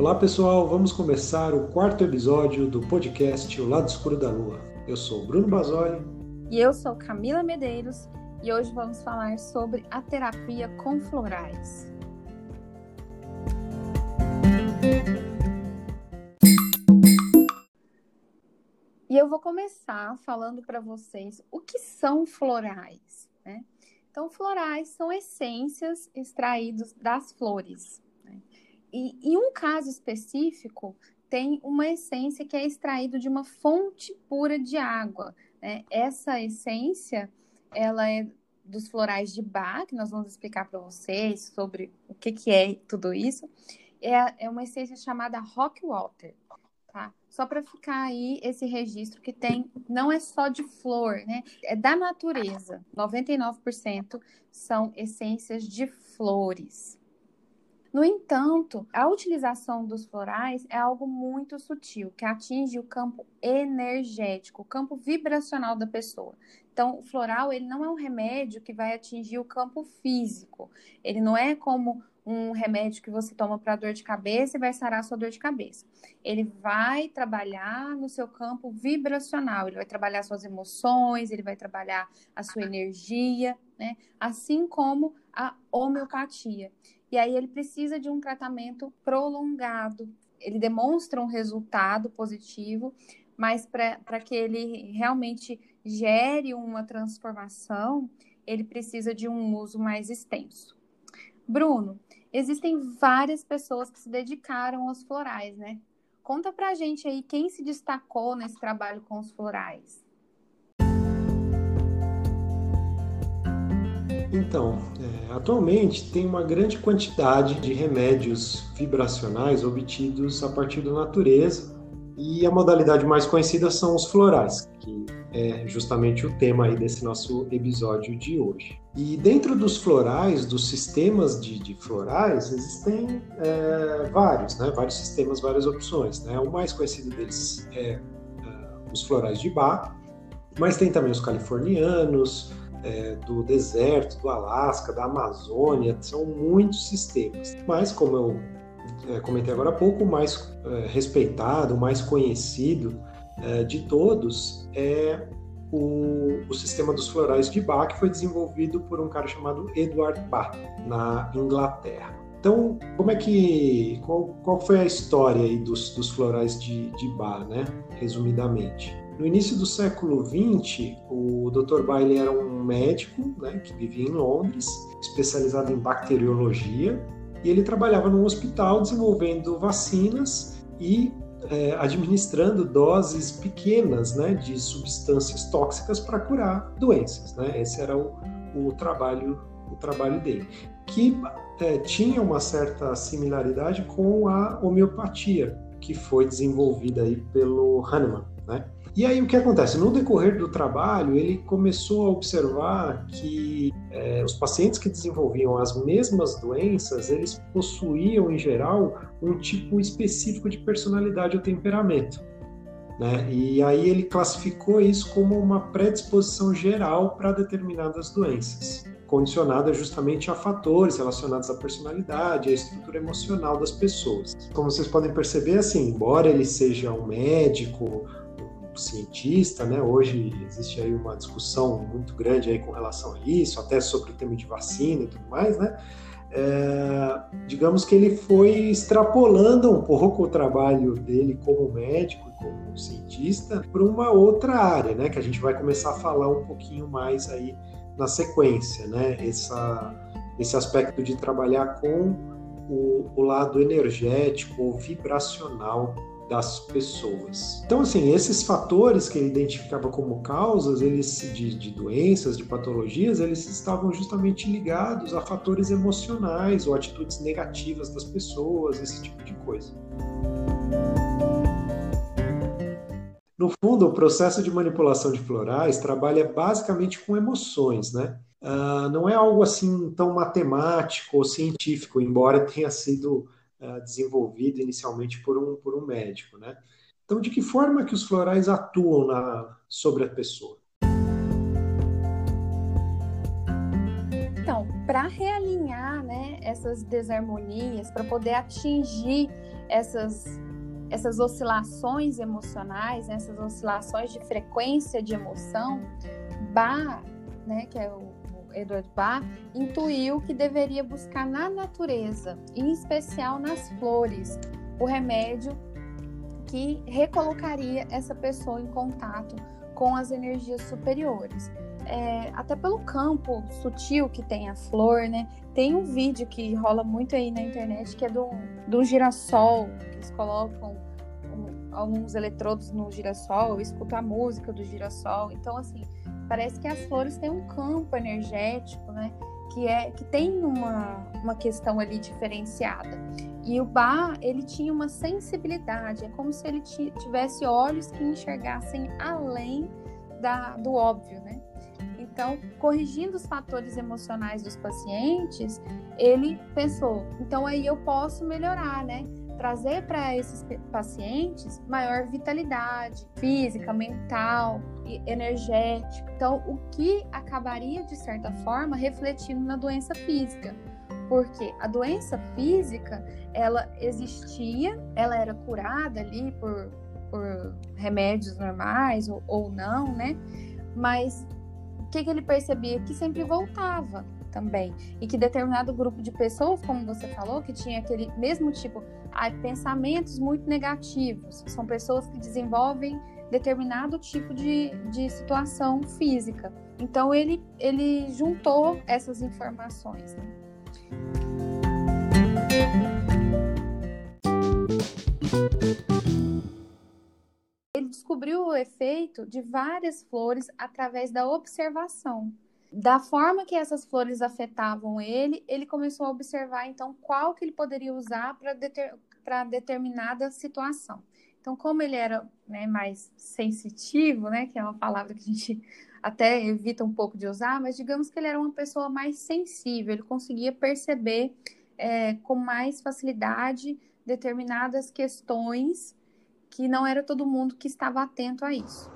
Olá pessoal, vamos começar o quarto episódio do podcast O Lado Escuro da Lua. Eu sou Bruno Basoli. E eu sou Camila Medeiros e hoje vamos falar sobre a terapia com florais. E eu vou começar falando para vocês o que são florais. Né? Então, florais são essências extraídas das flores. E em um caso específico, tem uma essência que é extraída de uma fonte pura de água. Né? Essa essência, ela é dos florais de Bach, que nós vamos explicar para vocês sobre o que, que é tudo isso. É, é uma essência chamada Rock Water tá? Só para ficar aí esse registro que tem, não é só de flor, né? É da natureza. 99% são essências de flores. No entanto, a utilização dos florais é algo muito sutil, que atinge o campo energético, o campo vibracional da pessoa. Então, o floral, ele não é um remédio que vai atingir o campo físico. Ele não é como um remédio que você toma para dor de cabeça e vai sarar a sua dor de cabeça. Ele vai trabalhar no seu campo vibracional, ele vai trabalhar suas emoções, ele vai trabalhar a sua energia, né? Assim como a homeopatia. E aí ele precisa de um tratamento prolongado. Ele demonstra um resultado positivo, mas para que ele realmente gere uma transformação, ele precisa de um uso mais extenso. Bruno, existem várias pessoas que se dedicaram aos florais, né? Conta pra gente aí quem se destacou nesse trabalho com os florais. Então, atualmente tem uma grande quantidade de remédios vibracionais obtidos a partir da natureza e a modalidade mais conhecida são os florais, que é justamente o tema aí desse nosso episódio de hoje. E dentro dos florais, dos sistemas de, de florais, existem é, vários, né? Vários sistemas, várias opções, né? O mais conhecido deles é, é os florais de Bach, mas tem também os californianos, é, do deserto, do Alasca, da Amazônia, são muitos sistemas. Mas, como eu é, comentei agora há pouco, o mais é, respeitado, o mais conhecido é, de todos é o, o, sistema dos florais de Bach, que foi desenvolvido por um cara chamado Edward Bach, na Inglaterra. Então, como é que. Qual, qual foi a história aí dos, dos florais de, de Bach, né? Resumidamente. No início do século XX, o Dr. Bailey era um médico né, que vivia em Londres, especializado em bacteriologia, e ele trabalhava num hospital desenvolvendo vacinas e é, administrando doses pequenas né, de substâncias tóxicas para curar doenças. Né? Esse era o, o, trabalho, o trabalho dele, que é, tinha uma certa similaridade com a homeopatia, que foi desenvolvida aí pelo Hahnemann. Né? E aí o que acontece? No decorrer do trabalho, ele começou a observar que é, os pacientes que desenvolviam as mesmas doenças, eles possuíam, em geral, um tipo específico de personalidade ou temperamento. Né? E aí ele classificou isso como uma predisposição geral para determinadas doenças, condicionada justamente a fatores relacionados à personalidade, à estrutura emocional das pessoas. Como vocês podem perceber, assim, embora ele seja um médico, cientista, né? Hoje existe aí uma discussão muito grande aí com relação a isso, até sobre o tema de vacina e tudo mais, né? É, digamos que ele foi extrapolando um pouco o trabalho dele como médico e como cientista para uma outra área, né? Que a gente vai começar a falar um pouquinho mais aí na sequência, né? Essa, esse aspecto de trabalhar com o, o lado energético ou vibracional das pessoas. Então, assim, esses fatores que ele identificava como causas, eles de, de doenças, de patologias, eles estavam justamente ligados a fatores emocionais ou atitudes negativas das pessoas, esse tipo de coisa. No fundo, o processo de manipulação de florais trabalha basicamente com emoções, né? Uh, não é algo assim tão matemático ou científico, embora tenha sido uh, desenvolvido inicialmente por um, por um médico, né? Então, de que forma que os florais atuam na, sobre a pessoa? Então, para realinhar né, essas desarmonias, para poder atingir essas essas oscilações emocionais, né, essas oscilações de frequência de emoção, Bach, né, que é o Edward Bach, intuiu que deveria buscar na natureza, em especial nas flores, o remédio que recolocaria essa pessoa em contato com as energias superiores. É, até pelo campo sutil que tem a flor, né? Tem um vídeo que rola muito aí na internet que é do, do girassol, que eles colocam alguns eletrodos no girassol, escuta a música do girassol. Então, assim, parece que as flores têm um campo energético, né? Que, é, que tem uma, uma questão ali diferenciada. E o Bach, ele tinha uma sensibilidade, é como se ele tivesse olhos que enxergassem além da, do óbvio, né? Então, corrigindo os fatores emocionais dos pacientes, ele pensou, então aí eu posso melhorar, né? Trazer para esses pacientes maior vitalidade física, mental e energética. Então, o que acabaria, de certa forma, refletindo na doença física porque a doença física ela existia, ela era curada ali por, por remédios normais ou, ou não, né? Mas o que, que ele percebia? Que sempre voltava também. E que determinado grupo de pessoas, como você falou, que tinha aquele mesmo tipo, ah, pensamentos muito negativos, são pessoas que desenvolvem determinado tipo de, de situação física. Então ele, ele juntou essas informações. Né? Ele descobriu o efeito de várias flores através da observação. Da forma que essas flores afetavam ele, ele começou a observar então qual que ele poderia usar para deter, determinada situação. Então, como ele era né, mais sensitivo, né, que é uma palavra que a gente até evita um pouco de usar, mas digamos que ele era uma pessoa mais sensível, ele conseguia perceber é, com mais facilidade determinadas questões que não era todo mundo que estava atento a isso.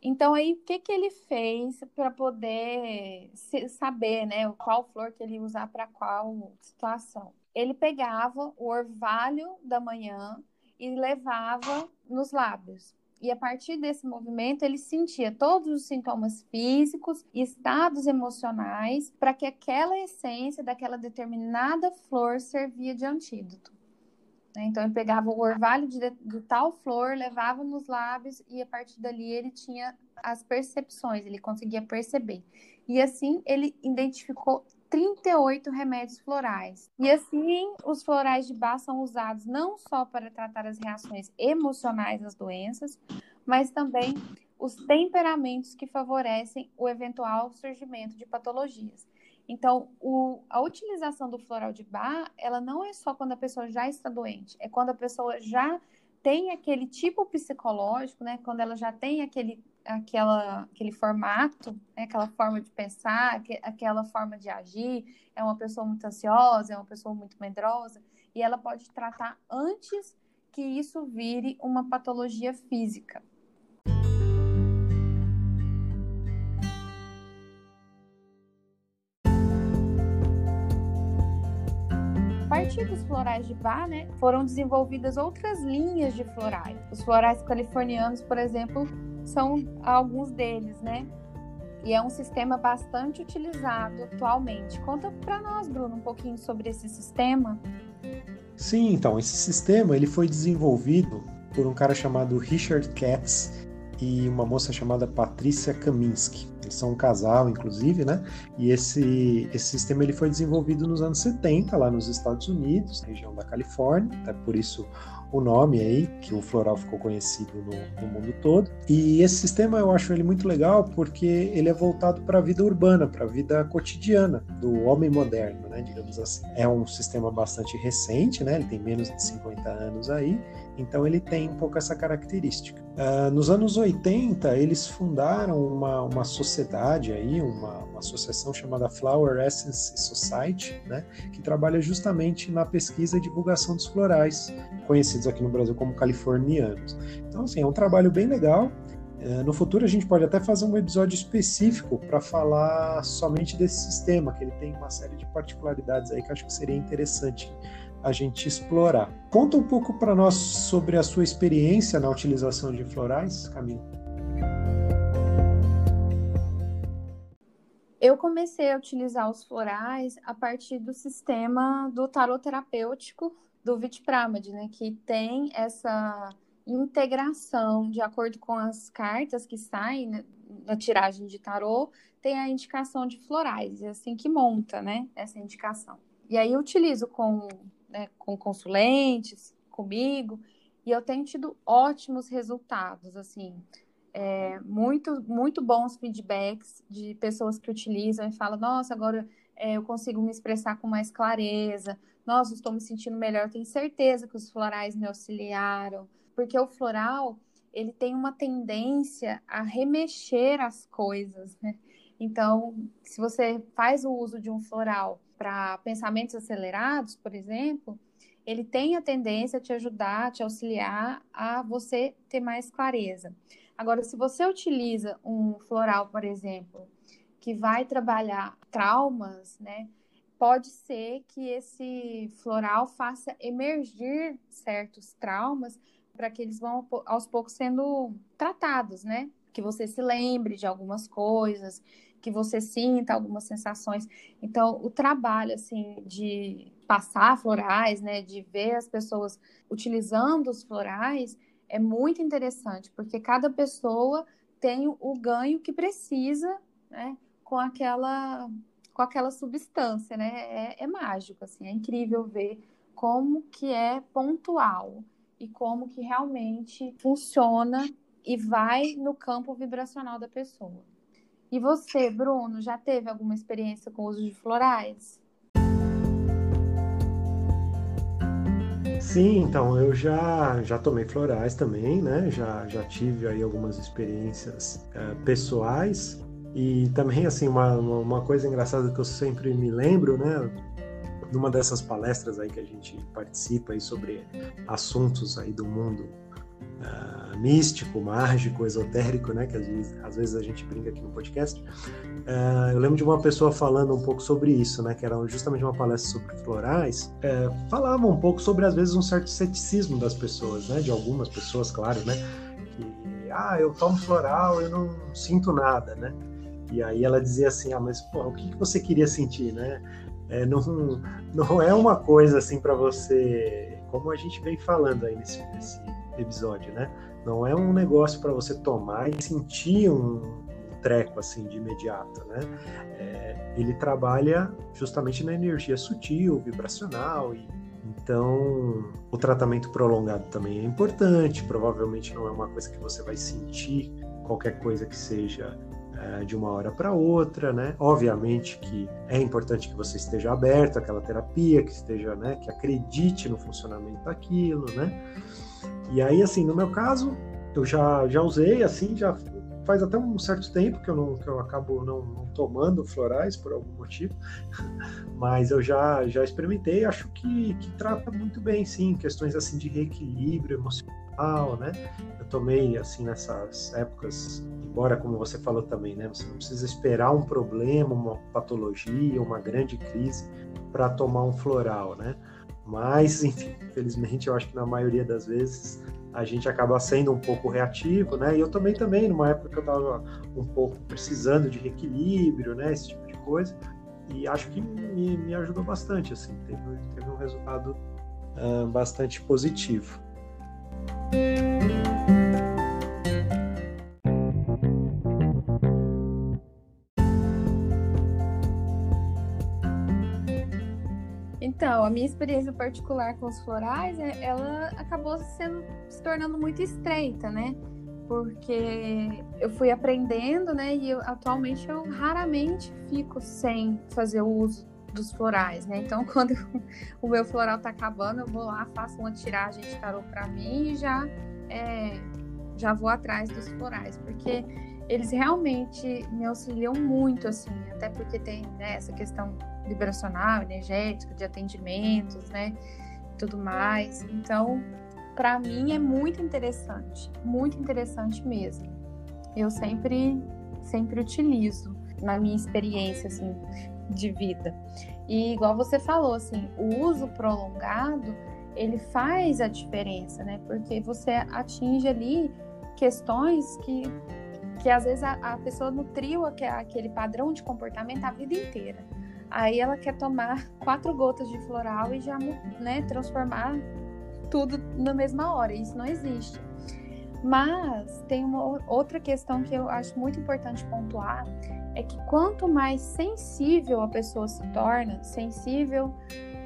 Então aí o que, que ele fez para poder saber, né, qual flor que ele usar para qual situação? Ele pegava o orvalho da manhã e levava nos lábios. E a partir desse movimento, ele sentia todos os sintomas físicos e estados emocionais para que aquela essência daquela determinada flor servia de antídoto. Né? Então, ele pegava o orvalho de, de tal flor, levava nos lábios e a partir dali ele tinha as percepções, ele conseguia perceber. E assim, ele identificou 38 remédios florais. E assim, os florais de Bach são usados não só para tratar as reações emocionais das doenças, mas também os temperamentos que favorecem o eventual surgimento de patologias. Então, o, a utilização do floral de Bach, ela não é só quando a pessoa já está doente, é quando a pessoa já tem aquele tipo psicológico, né? Quando ela já tem aquele aquela, aquele formato, né, aquela forma de pensar, aquela forma de agir, é uma pessoa muito ansiosa, é uma pessoa muito medrosa, e ela pode tratar antes que isso vire uma patologia física. Dos florais de Bach, né, foram desenvolvidas outras linhas de florais. Os florais californianos, por exemplo, são alguns deles, né? E é um sistema bastante utilizado atualmente. Conta para nós, Bruno, um pouquinho sobre esse sistema. Sim, então, esse sistema ele foi desenvolvido por um cara chamado Richard Katz e uma moça chamada Patrícia Kaminsky. Eles são um casal, inclusive, né? E esse, esse sistema ele foi desenvolvido nos anos 70, lá nos Estados Unidos, região da Califórnia, até por isso o nome aí, que o floral ficou conhecido no, no, mundo todo. E esse sistema eu acho ele muito legal porque ele é voltado para a vida urbana, para a vida cotidiana do homem moderno, né, digamos assim. É um sistema bastante recente, né, ele tem menos de 50 anos aí, então ele tem um pouco essa característica. Uh, nos anos 80, eles fundaram uma, uma sociedade aí, uma, uma associação chamada Flower Essence Society, né, que trabalha justamente na pesquisa e divulgação dos florais, conhecidos aqui no Brasil como californianos. Então, assim, é um trabalho bem legal. Uh, no futuro a gente pode até fazer um episódio específico para falar somente desse sistema, que ele tem uma série de particularidades aí que acho que seria interessante a gente explorar. Conta um pouco para nós sobre a sua experiência na utilização de florais, Camila. Eu comecei a utilizar os florais a partir do sistema do tarot terapêutico do Vitpramad, né, que tem essa integração de acordo com as cartas que saem né, na tiragem de tarô, tem a indicação de florais, é assim que monta, né, essa indicação. E aí eu utilizo com, né, com consulentes, comigo, e eu tenho tido ótimos resultados, assim, é, muito, muito bons feedbacks de pessoas que utilizam e falam, nossa, agora é, eu consigo me expressar com mais clareza, nossa, estou me sentindo melhor, tenho certeza que os florais me auxiliaram, porque o floral, ele tem uma tendência a remexer as coisas, né? Então, se você faz o uso de um floral para pensamentos acelerados, por exemplo, ele tem a tendência a te ajudar, a te auxiliar a você ter mais clareza. Agora, se você utiliza um floral, por exemplo, que vai trabalhar traumas, né? Pode ser que esse floral faça emergir certos traumas para que eles vão aos poucos sendo tratados, né? Que você se lembre de algumas coisas, que você sinta algumas sensações. Então, o trabalho, assim, de passar florais, né, de ver as pessoas utilizando os florais, é muito interessante, porque cada pessoa tem o ganho que precisa, né, com aquela com aquela substância, né? É, é mágico, assim, é incrível ver como que é pontual e como que realmente funciona e vai no campo vibracional da pessoa. E você, Bruno, já teve alguma experiência com o uso de florais? Sim, então eu já já tomei florais também, né? Já já tive aí algumas experiências uh, pessoais e também assim uma, uma coisa engraçada que eu sempre me lembro, né? Numa dessas palestras aí que a gente participa aí sobre assuntos aí do mundo uh, místico, mágico, esotérico, né? Que às vezes, às vezes, a gente brinca aqui no podcast. Uh, eu lembro de uma pessoa falando um pouco sobre isso, né? Que era justamente uma palestra sobre florais. Uh, falava um pouco sobre, às vezes, um certo ceticismo das pessoas, né? De algumas pessoas, claro, né? Que, ah, eu tomo floral, eu não sinto nada, né? E aí ela dizia assim, ah, mas porra, o que, que você queria sentir, né? É, não, não é uma coisa assim para você, como a gente vem falando aí nesse, nesse episódio, né? Não é um negócio para você tomar e sentir um treco assim de imediato, né? É, ele trabalha justamente na energia sutil, vibracional e então o tratamento prolongado também é importante. Provavelmente não é uma coisa que você vai sentir qualquer coisa que seja é, de uma hora para outra, né? Obviamente que é importante que você esteja aberto àquela terapia, que esteja, né, que acredite no funcionamento daquilo, né? E aí, assim, no meu caso, eu já, já usei, assim, já faz até um certo tempo que eu, não, que eu acabo não, não tomando florais por algum motivo, mas eu já, já experimentei, acho que, que trata muito bem, sim, questões assim de reequilíbrio emocional, né? Eu tomei, assim, nessas épocas, embora, como você falou também, né? Você não precisa esperar um problema, uma patologia, uma grande crise para tomar um floral, né? Mas, enfim, infelizmente, eu acho que na maioria das vezes a gente acaba sendo um pouco reativo, né? E eu também, também, numa época que eu estava um pouco precisando de reequilíbrio, né? Esse tipo de coisa. E acho que me, me ajudou bastante, assim. Teve, teve um resultado uh, bastante positivo. Então, a minha experiência particular com os florais, é, ela acabou sendo, se tornando muito estreita, né? Porque eu fui aprendendo, né? E eu, atualmente eu raramente fico sem fazer o uso dos florais, né? Então, quando o meu floral tá acabando, eu vou lá, faço uma tiragem de tarô para mim e já, é, já vou atrás dos florais, porque eles realmente me auxiliam muito, assim, até porque tem né, essa questão vibracional, energética, de atendimentos, né? Tudo mais. Então, para mim é muito interessante, muito interessante mesmo. Eu sempre, sempre utilizo na minha experiência assim de vida. E igual você falou, assim, o uso prolongado, ele faz a diferença, né? Porque você atinge ali questões que, que às vezes a, a pessoa nutriu aquele padrão de comportamento a vida inteira. Aí ela quer tomar quatro gotas de floral e já né, transformar tudo na mesma hora. Isso não existe. Mas tem uma outra questão que eu acho muito importante pontuar, é que quanto mais sensível a pessoa se torna, sensível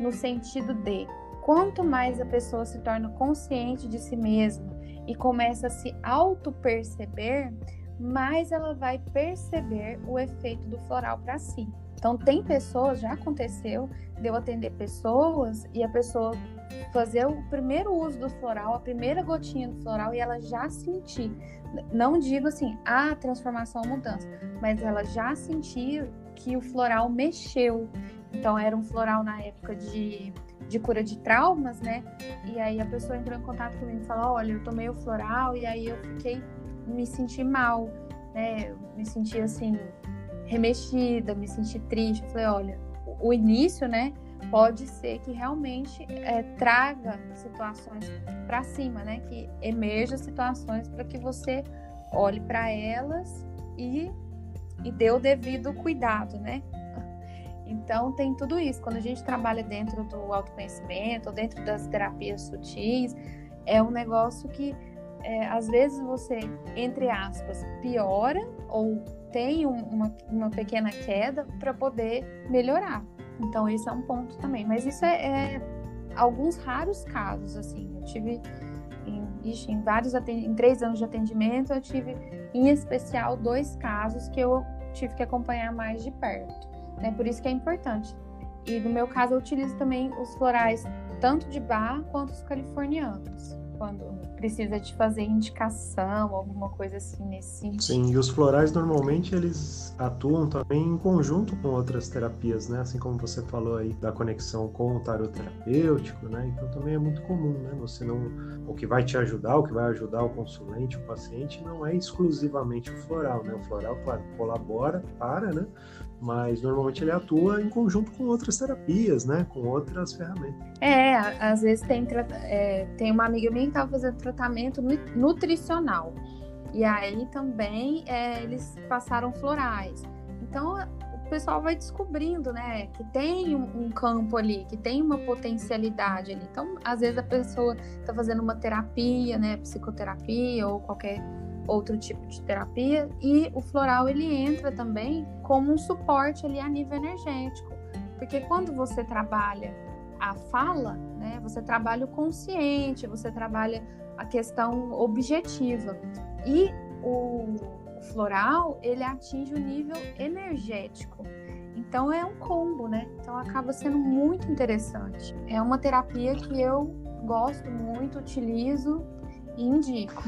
no sentido de quanto mais a pessoa se torna consciente de si mesma e começa a se auto-perceber, mais ela vai perceber o efeito do floral para si. Então, tem pessoas, já aconteceu, de eu atender pessoas e a pessoa fazer o primeiro uso do floral, a primeira gotinha do floral e ela já sentir. Não digo assim, a transformação, a mudança, mas ela já sentir que o floral mexeu. Então, era um floral na época de, de cura de traumas, né? E aí a pessoa entrou em contato comigo e falou: Olha, eu tomei o floral e aí eu fiquei, me senti mal, né? Me senti assim, remexida, me senti triste. Eu falei, olha, o início, né, pode ser que realmente é, traga situações para cima, né, que emerja situações para que você olhe para elas e, e dê o devido cuidado, né? Então tem tudo isso. Quando a gente trabalha dentro do autoconhecimento, ou dentro das terapias sutis, é um negócio que é, às vezes você, entre aspas, piora ou tem um, uma, uma pequena queda para poder melhorar. Então, esse é um ponto também. Mas isso é, é alguns raros casos, assim. Eu tive em, ixi, em vários em três anos de atendimento, eu tive em especial dois casos que eu tive que acompanhar mais de perto. Né? Por isso que é importante. E no meu caso, eu utilizo também os florais tanto de bar quanto os californianos quando precisa de fazer indicação, alguma coisa assim nesse sentido. Sim, e os florais normalmente eles atuam também em conjunto com outras terapias, né? Assim como você falou aí da conexão com o tarot terapêutico, né? Então também é muito comum, né? Você não o que vai te ajudar, o que vai ajudar o consulente, o paciente não é exclusivamente o floral, né? O floral, claro, colabora para, né? Mas normalmente ele atua em conjunto com outras terapias, né? Com outras ferramentas. É, às vezes tem, é, tem uma amiga minha que estava fazendo tratamento nutricional. E aí também é, eles passaram florais. Então o pessoal vai descobrindo, né, que tem um, um, campo ali, que tem uma potencialidade ali. Então, às vezes a pessoa está fazendo uma terapia, né, psicoterapia ou qualquer outro tipo de terapia e o floral ele entra também como um suporte ali a nível energético, porque quando você trabalha a fala, né, você trabalha o consciente, você trabalha a questão objetiva e o floral ele atinge o nível energético. Então é um combo, né? Então acaba sendo muito interessante. É uma terapia que eu gosto muito, utilizo e indico.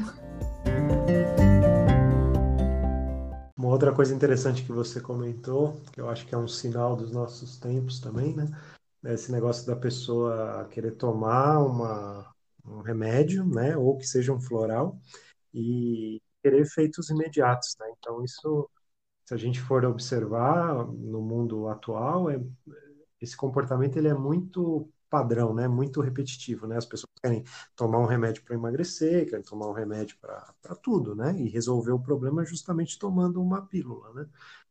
Uma outra coisa interessante que você comentou, que eu acho que é um sinal dos nossos tempos também, né? É esse negócio da pessoa querer tomar uma, um remédio, né? Ou que seja um floral, e querer efeitos imediatos, né? Então, isso, se a gente for observar no mundo atual, é, esse comportamento ele é muito padrão, né? Muito repetitivo, né? As pessoas querem tomar um remédio para emagrecer, querem tomar um remédio para tudo, né? E resolver o problema justamente tomando uma pílula, né?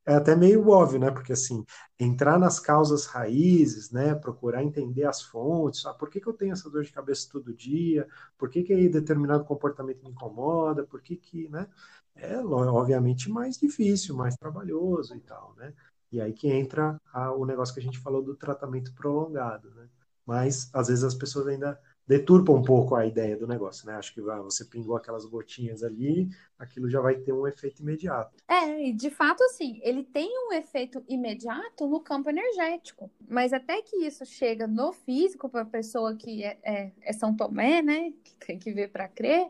É até meio óbvio, né? Porque assim, entrar nas causas raízes, né? Procurar entender as fontes. Ah, por que, que eu tenho essa dor de cabeça todo dia? Por que, que determinado comportamento me incomoda? Por que que, né? É obviamente mais difícil, mais trabalhoso e tal, né? E aí que entra a, o negócio que a gente falou do tratamento prolongado, né? Mas às vezes as pessoas ainda deturpam um pouco a ideia do negócio, né? Acho que ah, você pingou aquelas gotinhas ali, aquilo já vai ter um efeito imediato. É, e de fato, assim, ele tem um efeito imediato no campo energético, mas até que isso chega no físico para a pessoa que é, é, é, São Tomé, né? Que tem que ver para crer.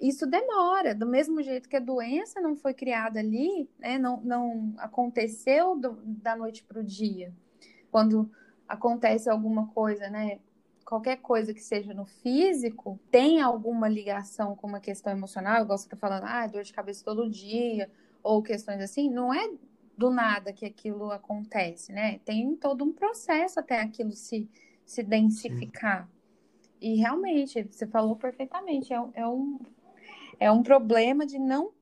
Isso demora, do mesmo jeito que a doença não foi criada ali, né? Não, não aconteceu do, da noite para o dia. Quando acontece alguma coisa, né? Qualquer coisa que seja no físico, tem alguma ligação com uma questão emocional, igual você tá falando, ah, dor de cabeça todo dia, ou questões assim, não é do nada que aquilo acontece, né? Tem todo um processo até aquilo se, se densificar. E realmente, você falou perfeitamente, é, é, um, é um problema de não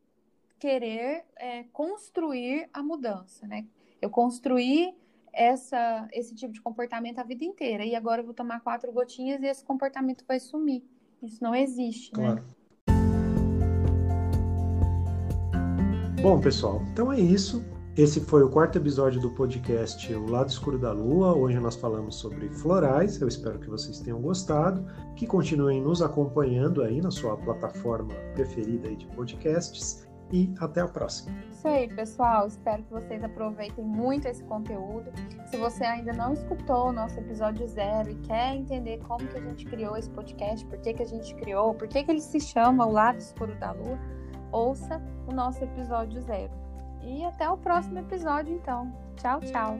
querer é, construir a mudança, né? Eu construí essa, esse tipo de comportamento a vida inteira e agora eu vou tomar quatro gotinhas e esse comportamento vai sumir. Isso não existe, né? claro. né? Bom, pessoal, então é isso. Esse foi o quarto episódio do podcast O Lado Escuro da Lua. Hoje nós falamos sobre florais. Eu espero que vocês tenham gostado, que continuem nos acompanhando aí na sua plataforma preferida de podcasts e até a próxima. Isso aí, pessoal. Espero que vocês aproveitem muito esse conteúdo. Se você ainda não escutou o nosso episódio zero e quer entender como que a gente criou esse podcast, por que, que a gente criou, por que, que ele se chama O Lado Escuro da Lua, ouça o nosso episódio zero. E até o próximo episódio, então. Tchau, tchau.